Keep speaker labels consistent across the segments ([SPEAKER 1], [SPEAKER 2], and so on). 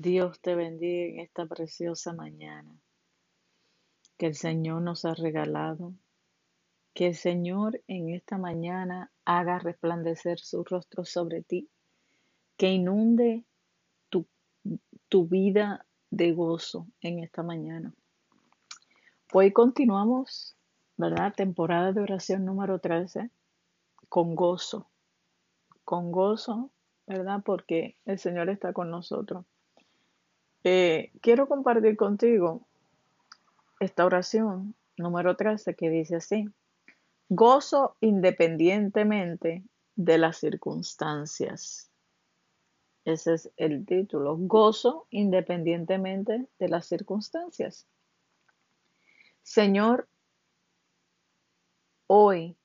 [SPEAKER 1] Dios te bendiga en esta preciosa mañana que el Señor nos ha regalado. Que el Señor en esta mañana haga resplandecer su rostro sobre ti. Que inunde tu, tu vida de gozo en esta mañana. Hoy continuamos, ¿verdad? Temporada de oración número 13 con gozo. Con gozo, ¿verdad? Porque el Señor está con nosotros. Eh, quiero compartir contigo esta oración número 13 que dice así, gozo independientemente de las circunstancias. Ese es el título, gozo independientemente de las circunstancias. Señor, hoy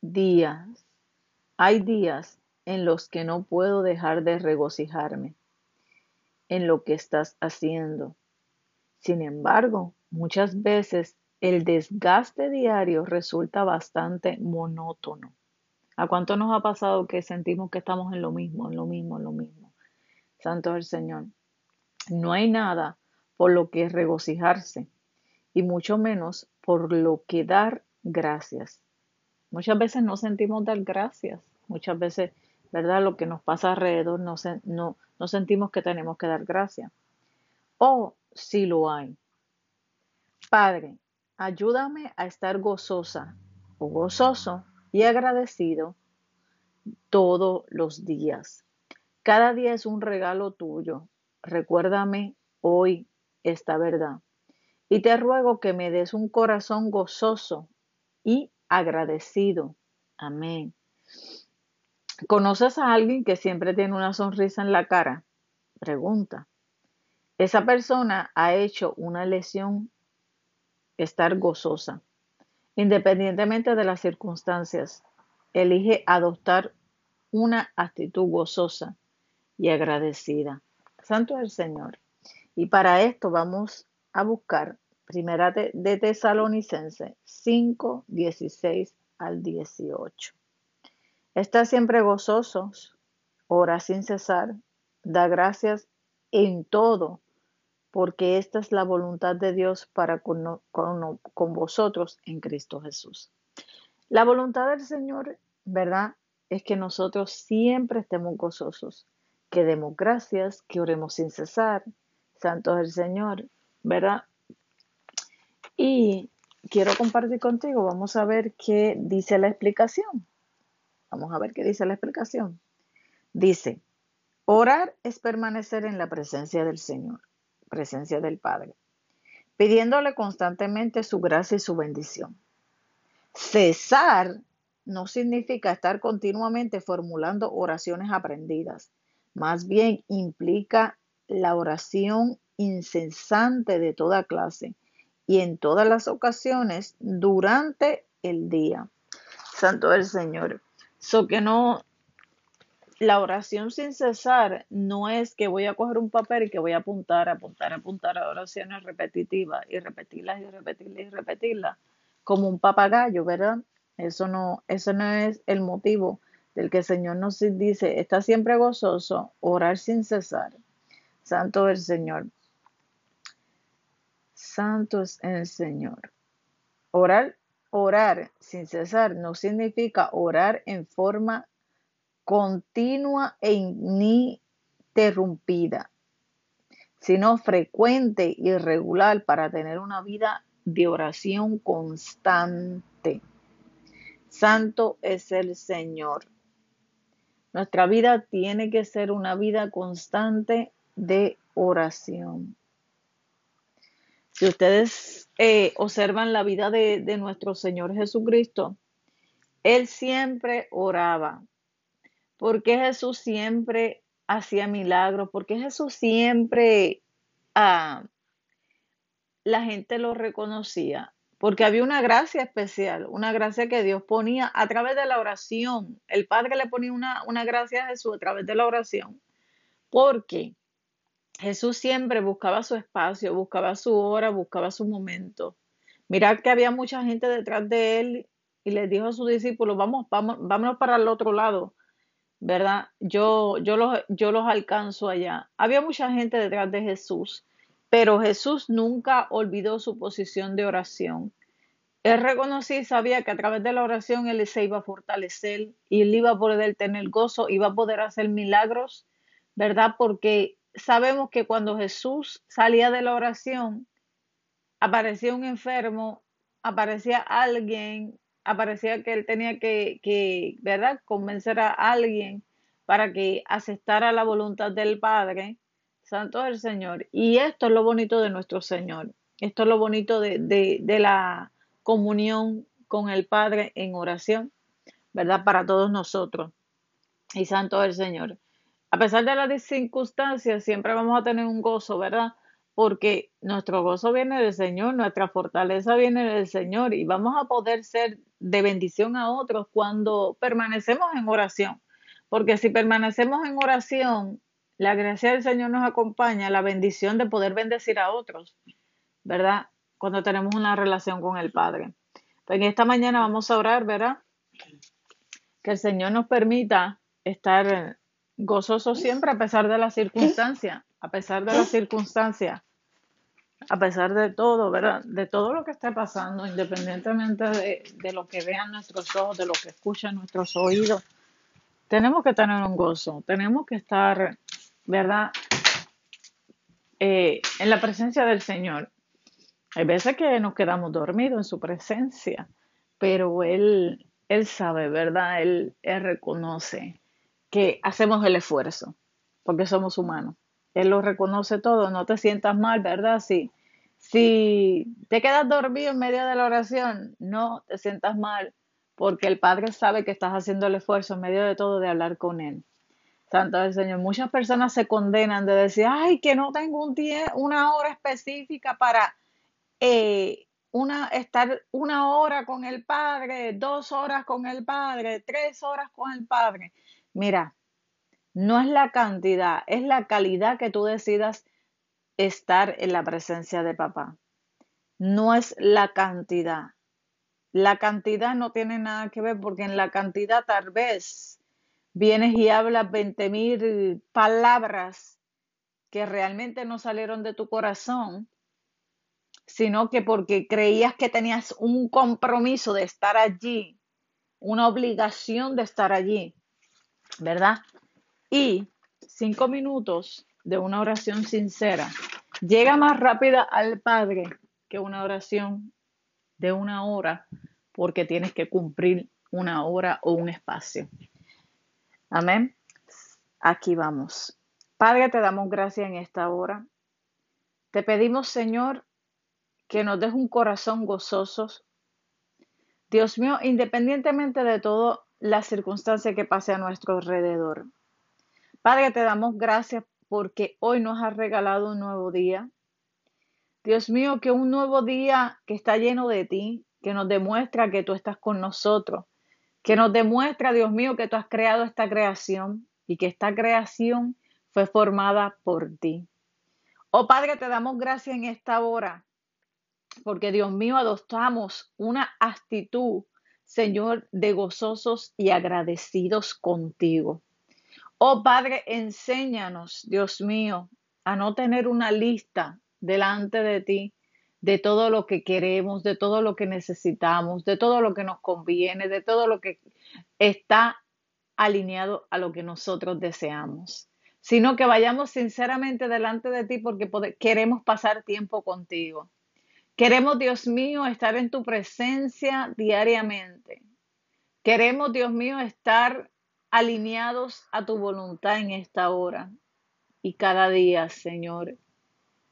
[SPEAKER 1] días, hay días en los que no puedo dejar de regocijarme en lo que estás haciendo. Sin embargo, muchas veces el desgaste diario resulta bastante monótono. ¿A cuánto nos ha pasado que sentimos que estamos en lo mismo, en lo mismo, en lo mismo? Santo es el Señor. No hay nada por lo que regocijarse y mucho menos por lo que dar gracias. Muchas veces no sentimos dar gracias. Muchas veces, ¿verdad? Lo que nos pasa alrededor no, no, no sentimos que tenemos que dar gracias. O si lo hay. Padre, ayúdame a estar gozosa o gozoso y agradecido todos los días. Cada día es un regalo tuyo. Recuérdame hoy esta verdad. Y te ruego que me des un corazón gozoso y agradecido. Amén. ¿Conoces a alguien que siempre tiene una sonrisa en la cara? Pregunta. Esa persona ha hecho una lesión estar gozosa. Independientemente de las circunstancias, elige adoptar una actitud gozosa y agradecida. Santo es el Señor. Y para esto vamos a buscar Primera de, Tesalonicense 5, 16 al 18. Está siempre gozosos, ora sin cesar, da gracias en todo, porque esta es la voluntad de Dios para con, vosotros en Cristo Jesús. La voluntad del Señor, ¿verdad? Es que nosotros siempre estemos gozosos, que demos gracias, que oremos sin cesar. Santo es el Señor, ¿verdad? Y quiero compartir contigo, vamos a ver qué dice la explicación. Vamos a ver qué dice la explicación. Dice, orar es permanecer en la presencia del Señor, presencia del Padre, pidiéndole constantemente su gracia y su bendición. Cesar no significa estar continuamente formulando oraciones aprendidas, más bien implica la oración incesante de toda clase y en todas las ocasiones durante el día. Santo el Señor. So que no, la oración sin cesar no es que voy a coger un papel y que voy a apuntar, apuntar, apuntar a oraciones repetitivas y repetirlas y repetirlas y repetirlas como un papagayo, ¿verdad? Eso no, eso no es el motivo del que el Señor nos dice, está siempre gozoso, orar sin cesar. Santo el Señor. Santo es el Señor. Orar Orar sin cesar no significa orar en forma continua e ininterrumpida, sino frecuente y regular para tener una vida de oración constante. Santo es el Señor. Nuestra vida tiene que ser una vida constante de oración. Si ustedes eh, observan la vida de, nuestro Señor Jesucristo, Él siempre oraba. porque Jesús siempre hacía milagros? porque Jesús siempre ah, la gente lo reconocía? Porque había una gracia especial, una gracia que Dios ponía a través de la oración. El Padre le ponía una, una gracia a Jesús a través de la oración. Porque Jesús siempre buscaba su espacio, buscaba su hora, buscaba su momento. Mirad que había mucha gente detrás de él y le dijo a sus discípulos, vamos, vamos, vámonos para el otro lado. ¿verdad? Yo, yo, los, yo los alcanzo allá. Había mucha gente detrás de Jesús, pero Jesús nunca olvidó su posición de oración. Él reconocía y sabía que a través de la oración él se iba a fortalecer y él iba a poder tener gozo, iba a poder hacer milagros, ¿verdad? Porque sabemos que cuando Jesús salía de la oración, aparecía un enfermo, aparecía alguien, aparecía que él tenía que, ¿verdad?, convencer a alguien para que aceptara la voluntad del Padre. Santo del Señor. Y esto es lo bonito de nuestro Señor. Esto es lo bonito de, de, de la comunión con el Padre en oración, ¿verdad? Para todos nosotros. Y Santo del Señor. A pesar de las circunstancias, siempre vamos a tener un gozo, ¿verdad? Porque nuestro gozo viene del Señor, nuestra fortaleza viene del Señor y vamos a poder ser de bendición a otros cuando permanecemos en oración. Porque si permanecemos en oración, la gracia del Señor nos acompaña, la bendición de poder bendecir a otros, ¿verdad? Cuando tenemos una relación con el Padre. Pues en esta mañana vamos a orar, ¿verdad? Que el Señor nos permita estar gozosos siempre a pesar de las circunstancias, a pesar de las circunstancias, a pesar de todo, ¿verdad? De todo lo que está pasando, independientemente de, de lo que vean nuestros ojos, de lo que escuchan nuestros oídos. Tenemos que tener un gozo, tenemos que estar ¿verdad? Eh, en la presencia del Señor. Hay veces que nos quedamos dormidos en su presencia, pero Él, Él sabe, ¿verdad? Él, él reconoce que hacemos el esfuerzo, porque somos humanos. Él lo reconoce todo, no te sientas mal, ¿verdad? Si, si te quedas dormido en medio de la oración, no te sientas mal, porque el Padre sabe que estás haciendo el esfuerzo en medio de todo de hablar con Él. Santo del Señor. Muchas personas se condenan de decir, ay, que no tengo un día, una hora específica para eh, una, estar una hora con el Padre, dos horas con el Padre, tres horas con el Padre. Mira, no es la cantidad, es la calidad que tú decidas estar en la presencia de papá. No es la cantidad. La cantidad no tiene nada que ver porque en la cantidad tal vez vienes y hablas 20 mil palabras que realmente no salieron de tu corazón, sino que porque creías que tenías un compromiso de estar allí, una obligación de estar allí, ¿verdad? Y cinco minutos de una oración sincera llega más rápida al Padre que una oración de una hora porque tienes que cumplir una hora o un espacio. Amén. Aquí vamos. Padre, te damos gracias en esta hora. Te pedimos, Señor, que nos des un corazón gozoso. Dios mío, independientemente de todas las circunstancias que pase a nuestro alrededor. Padre, te damos gracias porque hoy nos has regalado un nuevo día. Dios mío, que un nuevo día que está lleno de ti, que nos demuestra que tú estás con nosotros, que nos demuestra, Dios mío, que tú has creado esta creación y que esta creación fue formada por ti. Oh Padre, te damos gracias en esta hora, porque Dios mío, adoptamos una actitud, Señor, de gozosos y agradecidos contigo. Oh Padre, enséñanos, Dios mío, a no tener una lista delante de ti de todo lo que queremos, de todo lo que necesitamos, de todo lo que nos conviene, de todo lo que está alineado a lo que nosotros deseamos, sino que vayamos sinceramente delante de ti porque queremos pasar tiempo contigo. Queremos, Dios mío, estar en tu presencia diariamente. Queremos, Dios mío, estar alineados a tu voluntad en esta hora y cada día, Señor.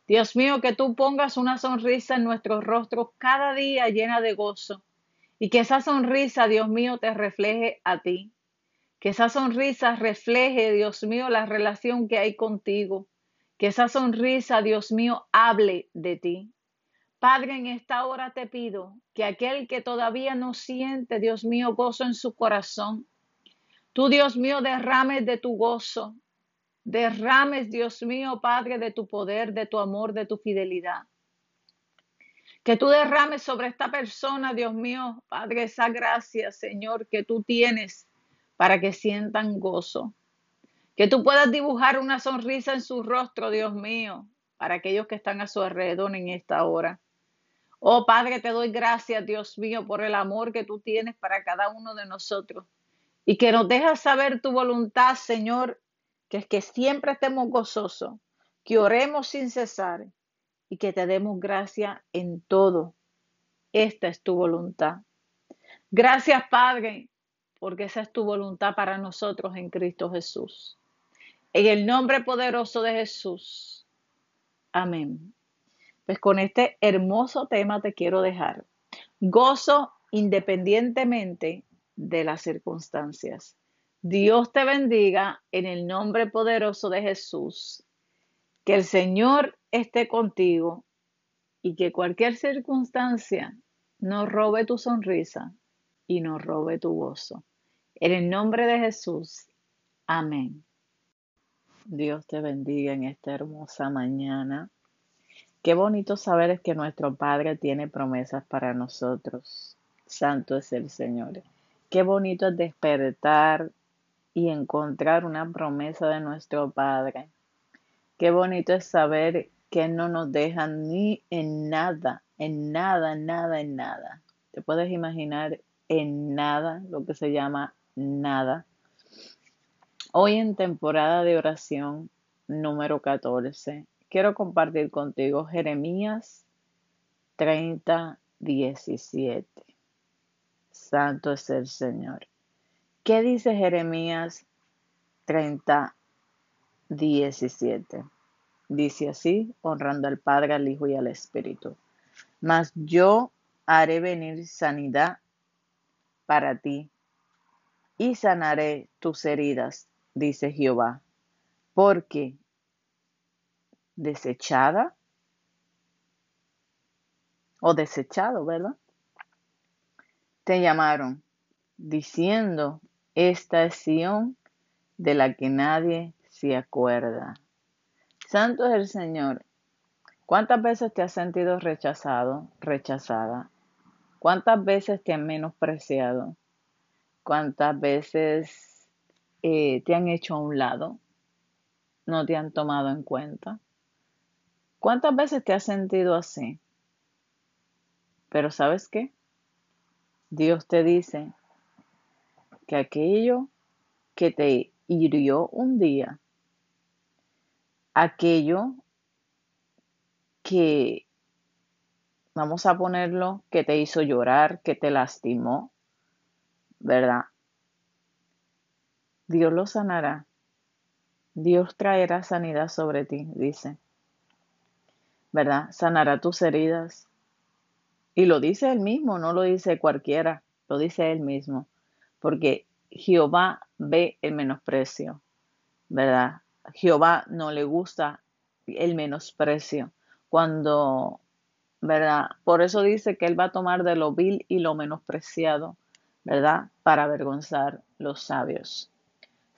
[SPEAKER 1] Dios mío, que tú pongas una sonrisa en nuestros rostros cada día llena de gozo y que esa sonrisa, Dios mío, te refleje a ti. Que esa sonrisa refleje, Dios mío, la relación que hay contigo. Que esa sonrisa, Dios mío, hable de ti. Padre, en esta hora te pido que aquel que todavía no siente, Dios mío, gozo en su corazón, tú, Dios mío, derrames de tu gozo, derrames, Dios mío, Padre, de tu poder, de tu amor, de tu fidelidad. Que tú derrames sobre esta persona, Dios mío, Padre, esa gracia, Señor, que tú tienes para que sientan gozo. Que tú puedas dibujar una sonrisa en su rostro, Dios mío, para aquellos que están a su alrededor en esta hora. Oh Padre, te doy gracias, Dios mío, por el amor que tú tienes para cada uno de nosotros y que nos dejas saber tu voluntad, Señor, que es que siempre estemos gozosos, que oremos sin cesar y que te demos gracia en todo. Esta es tu voluntad. Gracias, Padre, porque esa es tu voluntad para nosotros en Cristo Jesús. En el nombre poderoso de Jesús. Amén. Pues con este hermoso tema te quiero dejar. Gozo independientemente de las circunstancias. Dios te bendiga en el nombre poderoso de Jesús. Que el Señor esté contigo y que cualquier circunstancia no robe tu sonrisa y no robe tu gozo. En el nombre de Jesús. Amén. Dios te bendiga en esta hermosa mañana. Qué bonito saber es que nuestro Padre tiene promesas para nosotros. Santo es el Señor. Qué bonito es despertar y encontrar una promesa de nuestro Padre. Qué bonito es saber que no nos deja ni en nada, en nada, nada, en nada. Te puedes imaginar en nada lo que se llama nada. Hoy en temporada de oración número 14, quiero compartir contigo Jeremías 30, 17. Santo es el Señor. ¿Qué dice Jeremías 30, 17? Dice así, honrando al Padre, al Hijo y al Espíritu. Mas yo haré venir sanidad para ti y sanaré tus heridas, dice Jehová, porque desechada o desechado, ¿verdad? te llamaron, diciendo, esta es Sión de la que nadie se acuerda. Santo es el Señor. ¿Cuántas veces te has sentido rechazado, rechazada? ¿Cuántas veces te han menospreciado? ¿Cuántas veces eh, te han hecho a un lado? ¿No te han tomado en cuenta? ¿Cuántas veces te has sentido así? Pero ¿sabes qué? Dios te dice que aquello que te hirió un día, aquello que, vamos a ponerlo, que te hizo llorar, que te lastimó, ¿verdad? Dios lo sanará. Dios traerá sanidad sobre ti, dice. ¿Verdad? Sanará tus heridas, y lo dice él mismo, no lo dice cualquiera, lo dice él mismo, porque Jehová ve el menosprecio, ¿verdad? Jehová no le gusta el menosprecio. Cuando, ¿verdad? Por eso dice que él va a tomar de lo vil y lo menospreciado, ¿verdad? Para avergonzar los sabios.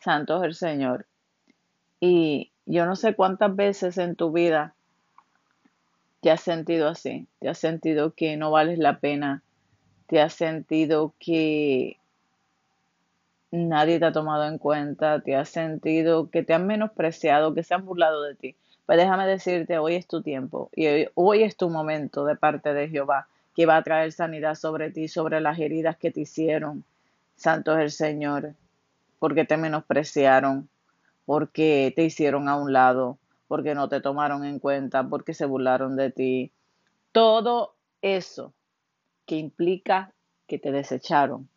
[SPEAKER 1] Santo es el Señor. Y yo no sé cuántas veces en tu vida te has sentido así, te has sentido que no vales la pena, te has sentido que nadie te ha tomado en cuenta, te has sentido que te han menospreciado, que se han burlado de ti. Pues déjame decirte, hoy es tu tiempo y hoy, hoy es tu momento de parte de Jehová, que va a traer sanidad sobre ti, sobre las heridas que te hicieron. Santo es el Señor, porque te menospreciaron, porque te hicieron a un lado, porque no te tomaron en cuenta, porque se burlaron de ti. Todo eso que implica que te desecharon.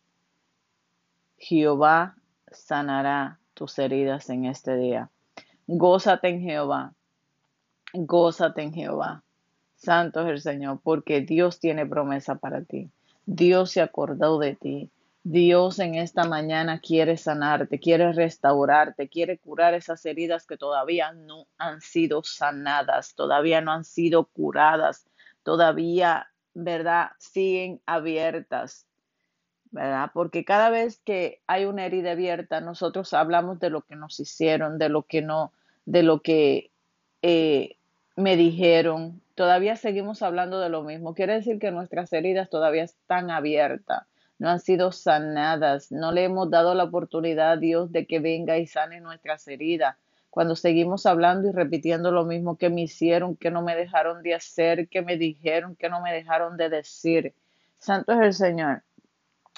[SPEAKER 1] Jehová sanará tus heridas en este día. Gózate en Jehová. Gózate en Jehová. Santo es el Señor, porque Dios tiene promesa para ti. Dios se acordó de ti. Dios en esta mañana quiere sanarte, quiere restaurarte, quiere curar esas heridas que todavía no han sido sanadas, todavía no han sido curadas, todavía, ¿verdad? Siguen abiertas, ¿verdad? Porque cada vez que hay una herida abierta, nosotros hablamos de lo que nos hicieron, de lo que no, de lo que eh, me dijeron, todavía seguimos hablando de lo mismo. Quiere decir que nuestras heridas todavía están abiertas no han sido sanadas. No le hemos dado la oportunidad a Dios de que venga y sane nuestras heridas. Cuando seguimos hablando y repitiendo lo mismo que me hicieron, que no me dejaron de hacer, que me dijeron, que no me dejaron de decir. Santo es el Señor.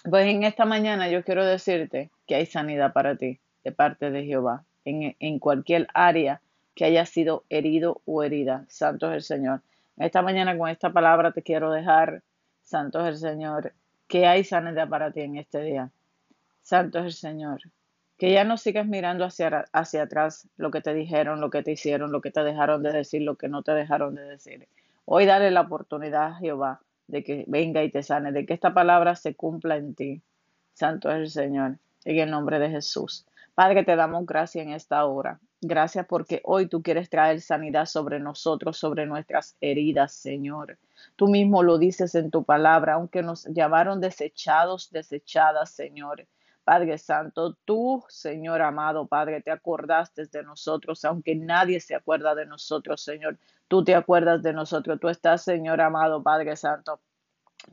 [SPEAKER 1] Pues en esta mañana yo quiero decirte que hay sanidad para ti de parte de Jehová en, en cualquier área que haya sido herido o herida. Santo es el Señor. Esta mañana con esta palabra te quiero dejar, Santo es el Señor, que hay sanidad para ti en este día. Santo es el Señor. Que ya no sigas mirando hacia, hacia atrás lo que te dijeron, lo que te hicieron, lo que te dejaron de decir, lo que no te dejaron de decir. Hoy dale la oportunidad a Jehová de que venga y te sane, de que esta palabra se cumpla en ti. Santo es el Señor. En el nombre de Jesús. Padre, te damos gracias en esta hora. Gracias porque hoy tú quieres traer sanidad sobre nosotros, sobre nuestras heridas, Señor. Tú mismo lo dices en tu palabra, aunque nos llamaron desechados, desechadas, Señor. Padre Santo, tú, Señor amado, Padre, te acordaste de nosotros, aunque nadie se acuerda de nosotros, Señor. Tú te acuerdas de nosotros. Tú estás, Señor amado, Padre Santo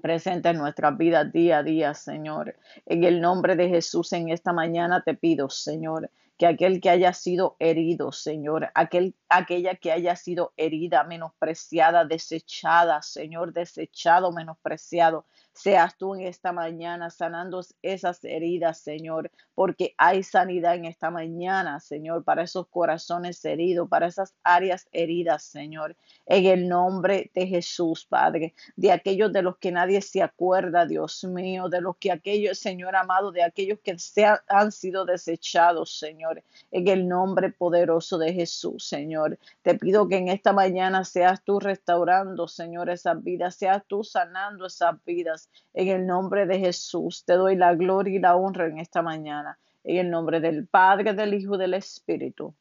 [SPEAKER 1] presente en nuestra vida día a día, Señor. En el nombre de Jesús, en esta mañana te pido, Señor, que aquel que haya sido herido, Señor, aquel, aquella que haya sido herida, menospreciada, desechada, Señor, desechado, menospreciado, seas tú en esta mañana sanando esas heridas, Señor, porque hay sanidad en esta mañana, Señor, para esos corazones heridos, para esas áreas heridas, Señor, en el nombre de Jesús, Padre, de aquellos de los que nadie se acuerda, Dios mío, de los que aquellos, Señor amado, de aquellos que se han sido desechados, Señor, en el nombre poderoso de Jesús, Señor. Te pido que en esta mañana seas tú restaurando, Señor, esas vidas, seas tú sanando esas vidas, en el nombre de Jesús te doy la gloria y la honra en esta mañana. En el nombre del Padre, del Hijo y del Espíritu.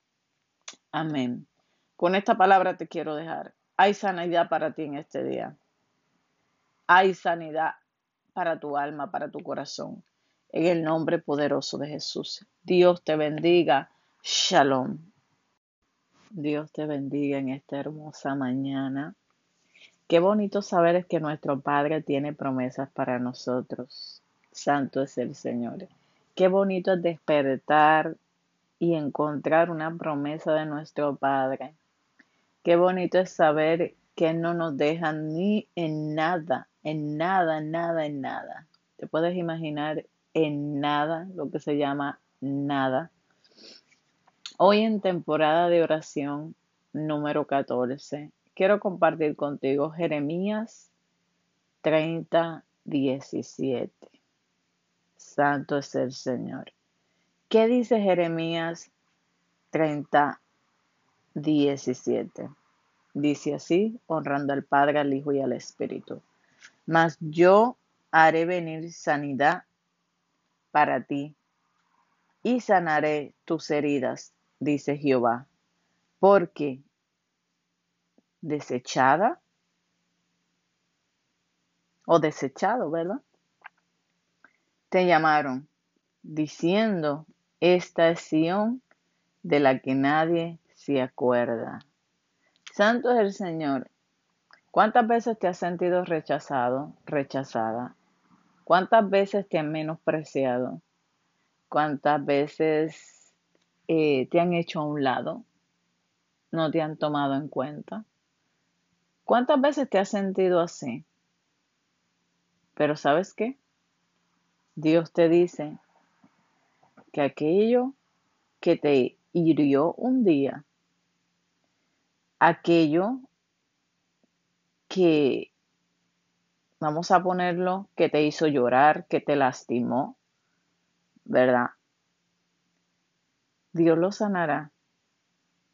[SPEAKER 1] Amén. Con esta palabra te quiero dejar. Hay sanidad para ti en este día. Hay sanidad para tu alma, para tu corazón. En el nombre poderoso de Jesús. Dios te bendiga. Shalom. Dios te bendiga en esta hermosa mañana. Qué bonito saber es que nuestro Padre tiene promesas para nosotros. Santo es el Señor. Qué bonito es despertar y encontrar una promesa de nuestro Padre. Qué bonito es saber que no nos deja ni en nada, en nada, nada, en nada. Te puedes imaginar en nada lo que se llama nada. Hoy en temporada de oración número 14 quiero compartir contigo Jeremías 30, 17. Santo es el Señor. ¿Qué dice Jeremías 30, 17? Dice así, honrando al Padre, al Hijo y al Espíritu. Mas yo haré venir sanidad para ti y sanaré tus heridas, dice Jehová, porque desechada o desechado, ¿verdad? Te llamaron diciendo, esta es Sion de la que nadie se acuerda. Santo es el Señor. ¿Cuántas veces te has sentido rechazado, rechazada? ¿Cuántas veces te han menospreciado? ¿Cuántas veces eh, te han hecho a un lado? ¿No te han tomado en cuenta? ¿Cuántas veces te has sentido así? Pero ¿sabes qué? Dios te dice que aquello que te hirió un día, aquello que, vamos a ponerlo, que te hizo llorar, que te lastimó, ¿verdad? Dios lo sanará.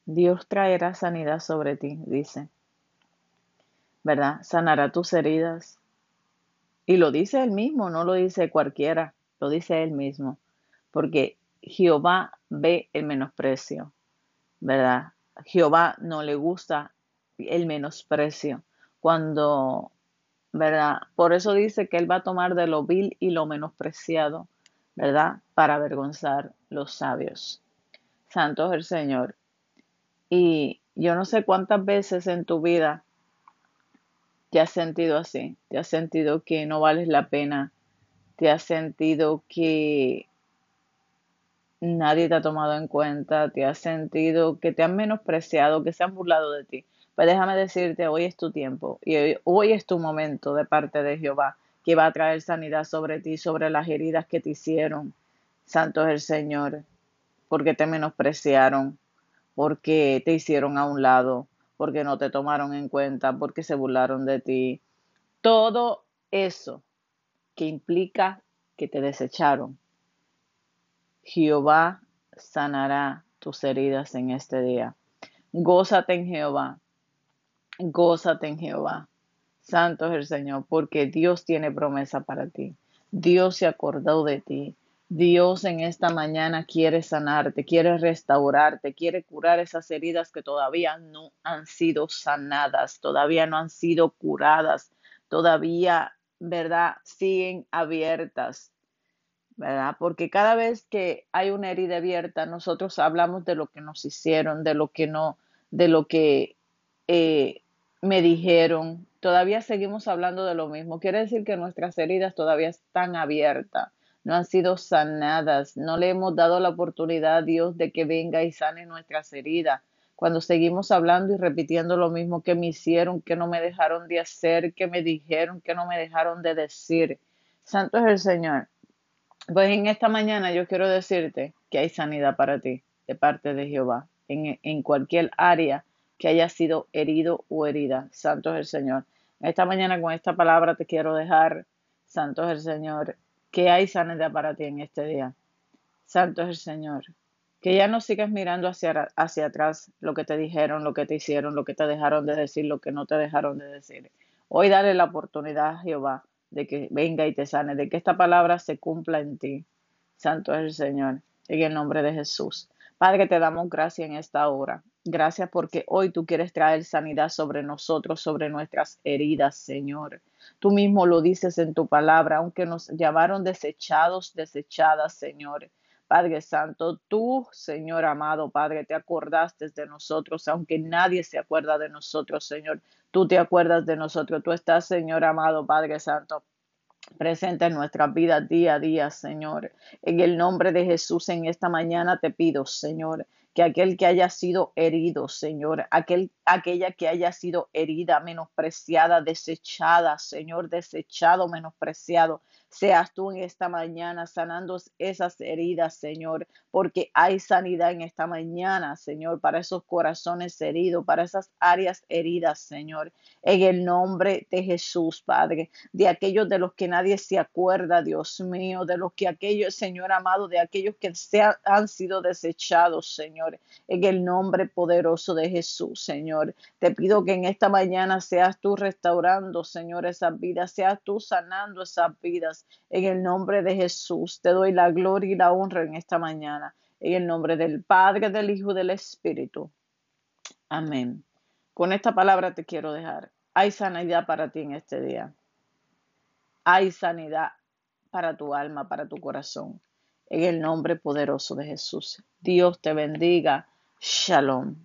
[SPEAKER 1] Dios traerá sanidad sobre ti, dice. ¿verdad? Sanará tus heridas. Y lo dice él mismo, no lo dice cualquiera, lo dice él mismo, porque Jehová ve el menosprecio, ¿verdad? Jehová no le gusta el menosprecio. Cuando, ¿verdad? Por eso dice que él va a tomar de lo vil y lo menospreciado, ¿verdad? Para avergonzar los sabios. Santo es el Señor. Y yo no sé cuántas veces en tu vida te has sentido así, te has sentido que no vales la pena, te has sentido que nadie te ha tomado en cuenta, te has sentido que te han menospreciado, que se han burlado de ti. Pues déjame decirte, hoy es tu tiempo y hoy, hoy, es tu momento de parte de Jehová, que va a traer sanidad sobre ti, sobre las heridas que te hicieron. Santo es el Señor, porque te menospreciaron, porque te hicieron a un lado, porque no te tomaron en cuenta, porque se burlaron de ti. Todo eso que implica que te desecharon, Jehová sanará tus heridas en este día. Gózate en Jehová. Gózate en Jehová. Santo es el Señor, porque Dios tiene promesa para ti. Dios se acordó de ti. Dios en esta mañana quiere sanarte, quiere restaurarte, quiere curar esas heridas que todavía no han sido sanadas, todavía no han sido curadas, todavía, ¿verdad? Siguen abiertas. ¿verdad? Porque cada vez que hay una herida abierta, nosotros hablamos de lo que nos hicieron, de lo que no, de lo que eh, me dijeron. Todavía seguimos hablando de lo mismo. Quiere decir que nuestras heridas todavía están abiertas, no han sido sanadas, no le hemos dado la oportunidad a Dios de que venga y sane nuestras heridas. Cuando seguimos hablando y repitiendo lo mismo que me hicieron, que no me dejaron de hacer, que me dijeron, que no me dejaron de decir. Santo es el Señor. Pues en esta mañana yo quiero decirte que hay sanidad para ti de parte de Jehová en, en cualquier área que haya sido herido o herida. Santo es el Señor. Esta mañana con esta palabra te quiero dejar, Santo es el Señor, que hay sanidad para ti en este día. Santo es el Señor. Que ya no sigas mirando hacia, hacia atrás lo que te dijeron, lo que te hicieron, lo que te dejaron de decir, lo que no te dejaron de decir. Hoy dale la oportunidad a Jehová de que venga y te sane, de que esta palabra se cumpla en ti. Santo es el Señor, en el nombre de Jesús. Padre, te damos gracias en esta hora. Gracias porque hoy tú quieres traer sanidad sobre nosotros, sobre nuestras heridas, Señor. Tú mismo lo dices en tu palabra, aunque nos llamaron desechados, desechadas, Señor. Padre Santo, tú, Señor amado, Padre, te acordaste de nosotros, aunque nadie se acuerda de nosotros, Señor. Tú te acuerdas de nosotros. Tú estás, Señor amado, Padre Santo presente en nuestra vida día a día, Señor. En el nombre de Jesús, en esta mañana te pido, Señor, que aquel que haya sido herido, Señor, aquel, aquella que haya sido herida, menospreciada, desechada, Señor, desechado, menospreciado, seas tú en esta mañana sanando esas heridas, Señor, porque hay sanidad en esta mañana, Señor, para esos corazones heridos, para esas áreas heridas, Señor, en el nombre de Jesús, Padre, de aquellos de los que nadie se acuerda, Dios mío, de los que aquellos, Señor amado, de aquellos que se han sido desechados, Señor, en el nombre poderoso de Jesús, Señor. Te pido que en esta mañana seas tú restaurando, Señor, esas vidas, seas tú sanando esas vidas, en el nombre de Jesús te doy la gloria y la honra en esta mañana. En el nombre del Padre, del Hijo y del Espíritu. Amén. Con esta palabra te quiero dejar. Hay sanidad para ti en este día. Hay sanidad para tu alma, para tu corazón. En el nombre poderoso de Jesús. Dios te bendiga. Shalom.